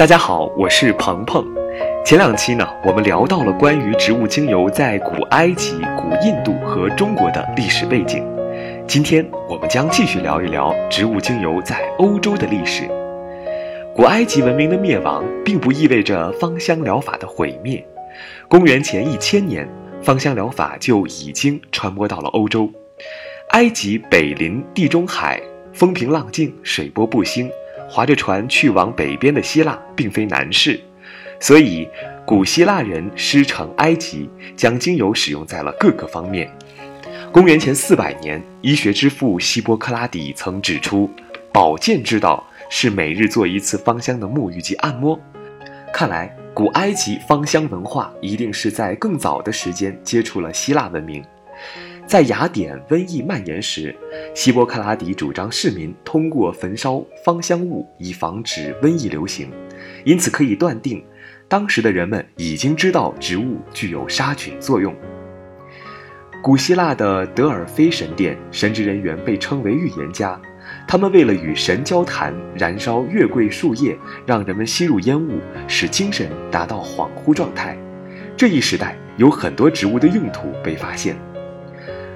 大家好，我是鹏鹏。前两期呢，我们聊到了关于植物精油在古埃及、古印度和中国的历史背景。今天我们将继续聊一聊植物精油在欧洲的历史。古埃及文明的灭亡，并不意味着芳香疗法的毁灭。公元前一千年，芳香疗法就已经传播到了欧洲。埃及北临地中海，风平浪静，水波不兴。划着船去往北边的希腊并非难事，所以古希腊人师承埃及，将精油使用在了各个方面。公元前四百年，医学之父希波克拉底曾指出，保健之道是每日做一次芳香的沐浴及按摩。看来，古埃及芳香文化一定是在更早的时间接触了希腊文明。在雅典瘟疫蔓延时，希波克拉底主张市民通过焚烧芳香物以防止瘟疫流行，因此可以断定，当时的人们已经知道植物具有杀菌作用。古希腊的德尔菲神殿，神职人员被称为预言家，他们为了与神交谈，燃烧月桂树叶，让人们吸入烟雾，使精神达到恍惚状态。这一时代有很多植物的用途被发现。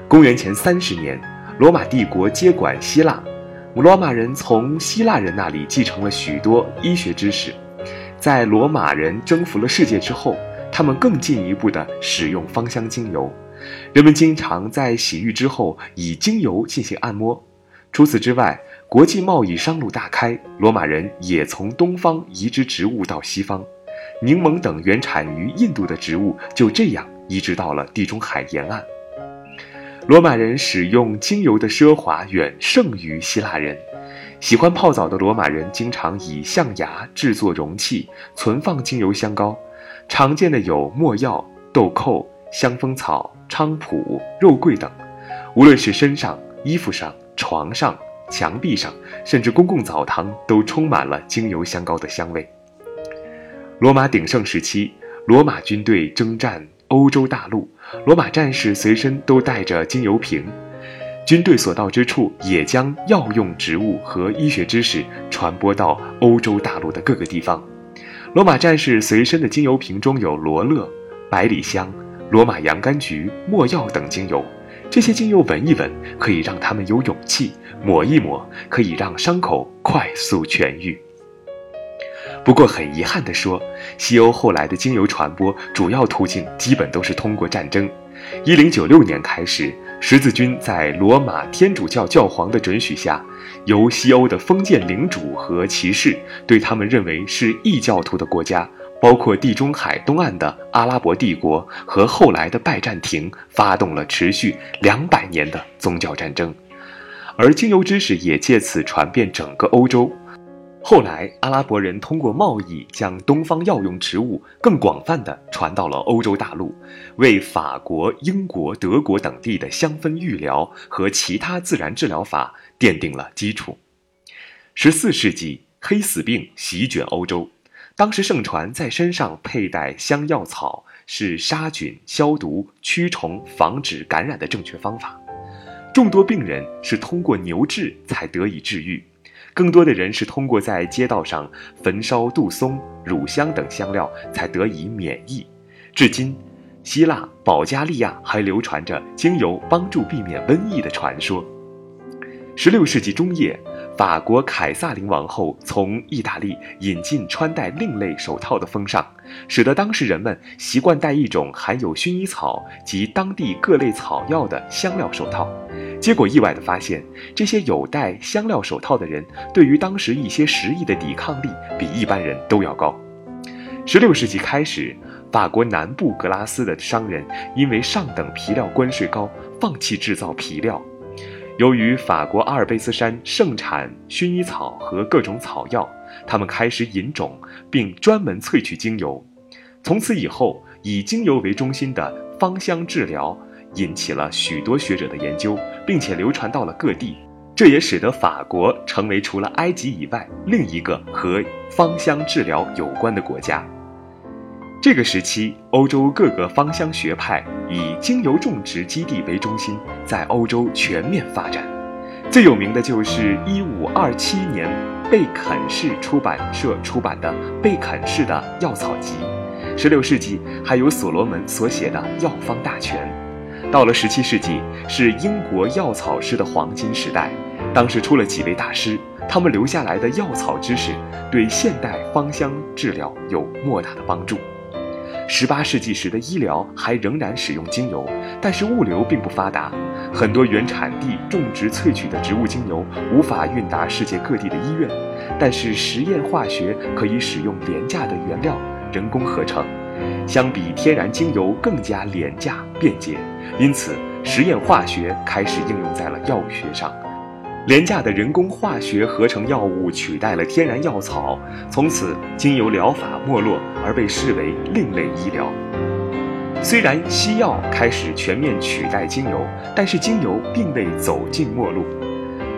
公元前三十年，罗马帝国接管希腊，罗马人从希腊人那里继承了许多医学知识。在罗马人征服了世界之后，他们更进一步的使用芳香精油。人们经常在洗浴之后以精油进行按摩。除此之外，国际贸易商路大开，罗马人也从东方移植植物到西方，柠檬等原产于印度的植物就这样移植到了地中海沿岸。罗马人使用精油的奢华远胜于希腊人。喜欢泡澡的罗马人经常以象牙制作容器存放精油香膏，常见的有没药、豆蔻、香蜂草、菖蒲、肉桂等。无论是身上、衣服上、床上、墙壁上，甚至公共澡堂，都充满了精油香膏的香味。罗马鼎盛时期，罗马军队征战。欧洲大陆，罗马战士随身都带着精油瓶，军队所到之处也将药用植物和医学知识传播到欧洲大陆的各个地方。罗马战士随身的精油瓶中有罗勒、百里香、罗马洋甘菊、没药等精油，这些精油闻一闻可以让他们有勇气，抹一抹可以让伤口快速痊愈。不过很遗憾地说，西欧后来的精油传播主要途径基本都是通过战争。一零九六年开始，十字军在罗马天主教教皇的准许下，由西欧的封建领主和骑士对他们认为是异教徒的国家，包括地中海东岸的阿拉伯帝国和后来的拜占庭，发动了持续两百年的宗教战争，而精油知识也借此传遍整个欧洲。后来，阿拉伯人通过贸易将东方药用植物更广泛地传到了欧洲大陆，为法国、英国、德国等地的香氛浴疗和其他自然治疗法奠定了基础。十四世纪，黑死病席卷欧洲，当时盛传在身上佩戴香药草是杀菌、消毒、驱虫、防止感染的正确方法，众多病人是通过牛治才得以治愈。更多的人是通过在街道上焚烧杜松、乳香等香料才得以免疫。至今，希腊、保加利亚还流传着精油帮助避免瘟疫的传说。十六世纪中叶。法国凯撒琳王后从意大利引进穿戴另类手套的风尚，使得当时人们习惯戴一种含有薰衣草及当地各类草药的香料手套。结果意外地发现，这些有戴香料手套的人对于当时一些食疫的抵抗力比一般人都要高。十六世纪开始，法国南部格拉斯的商人因为上等皮料关税高，放弃制造皮料。由于法国阿尔卑斯山盛产薰衣草和各种草药，他们开始引种并专门萃取精油。从此以后，以精油为中心的芳香治疗引起了许多学者的研究，并且流传到了各地。这也使得法国成为除了埃及以外另一个和芳香治疗有关的国家。这个时期，欧洲各个芳香学派以精油种植基地为中心，在欧洲全面发展。最有名的就是一五二七年贝肯氏出版社出版的《贝肯氏的药草集》。十六世纪还有所罗门所写的《药方大全》。到了十七世纪，是英国药草师的黄金时代。当时出了几位大师，他们留下来的药草知识对现代芳香治疗有莫大的帮助。十八世纪时的医疗还仍然使用精油，但是物流并不发达，很多原产地种植萃取的植物精油无法运达世界各地的医院。但是实验化学可以使用廉价的原料人工合成，相比天然精油更加廉价便捷，因此实验化学开始应用在了药物学上。廉价的人工化学合成药物取代了天然药草，从此精油疗法没落，而被视为另类医疗。虽然西药开始全面取代精油，但是精油并未走进末路。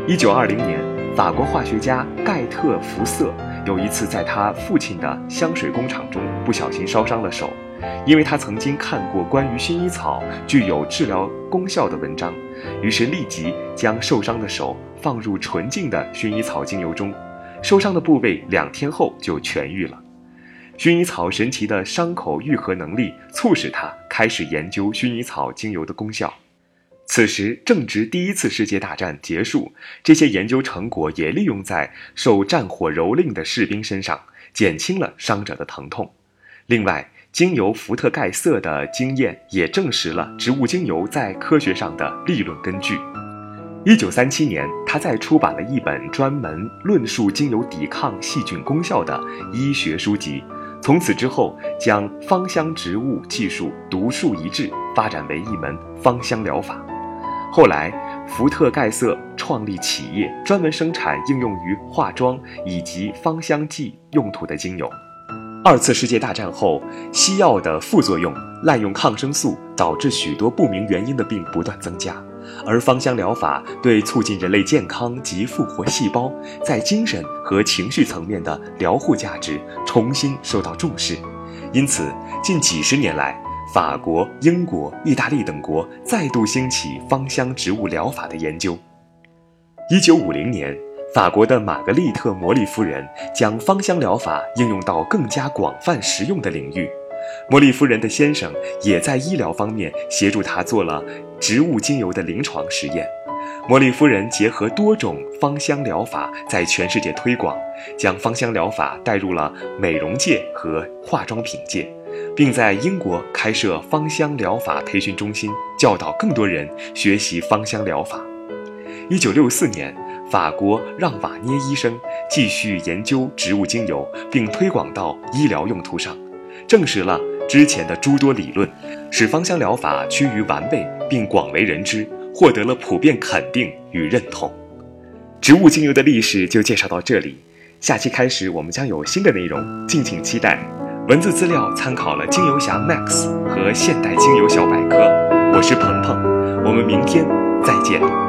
一九二零年，法国化学家盖特·福瑟有一次在他父亲的香水工厂中不小心烧伤了手。因为他曾经看过关于薰衣草具有治疗功效的文章，于是立即将受伤的手放入纯净的薰衣草精油中，受伤的部位两天后就痊愈了。薰衣草神奇的伤口愈合能力促使他开始研究薰衣草精油的功效。此时正值第一次世界大战结束，这些研究成果也利用在受战火蹂躏的士兵身上，减轻了伤者的疼痛。另外，精油伏特盖瑟的经验也证实了植物精油在科学上的理论根据。一九三七年，他再出版了一本专门论述精油抵抗细菌功效的医学书籍。从此之后，将芳香植物技术独树一帜，发展为一门芳香疗法。后来，福特盖瑟创立企业，专门生产应用于化妆以及芳香剂用途的精油。二次世界大战后，西药的副作用、滥用抗生素，导致许多不明原因的病不断增加。而芳香疗法对促进人类健康及复活细胞，在精神和情绪层面的疗护价值重新受到重视。因此，近几十年来，法国、英国、意大利等国再度兴起芳香植物疗法的研究。一九五零年。法国的玛格丽特·摩利夫人将芳香疗法应用到更加广泛实用的领域。摩利夫人的先生也在医疗方面协助她做了植物精油的临床实验。摩利夫人结合多种芳香疗法，在全世界推广，将芳香疗法带入了美容界和化妆品界，并在英国开设芳香疗法培训中心，教导更多人学习芳香疗法。一九六四年。法国让瓦涅医生继续研究植物精油，并推广到医疗用途上，证实了之前的诸多理论，使芳香疗法趋于完备并广为人知，获得了普遍肯定与认同。植物精油的历史就介绍到这里，下期开始我们将有新的内容，敬请期待。文字资料参考了精油侠 Max 和现代精油小百科，我是鹏鹏，我们明天再见。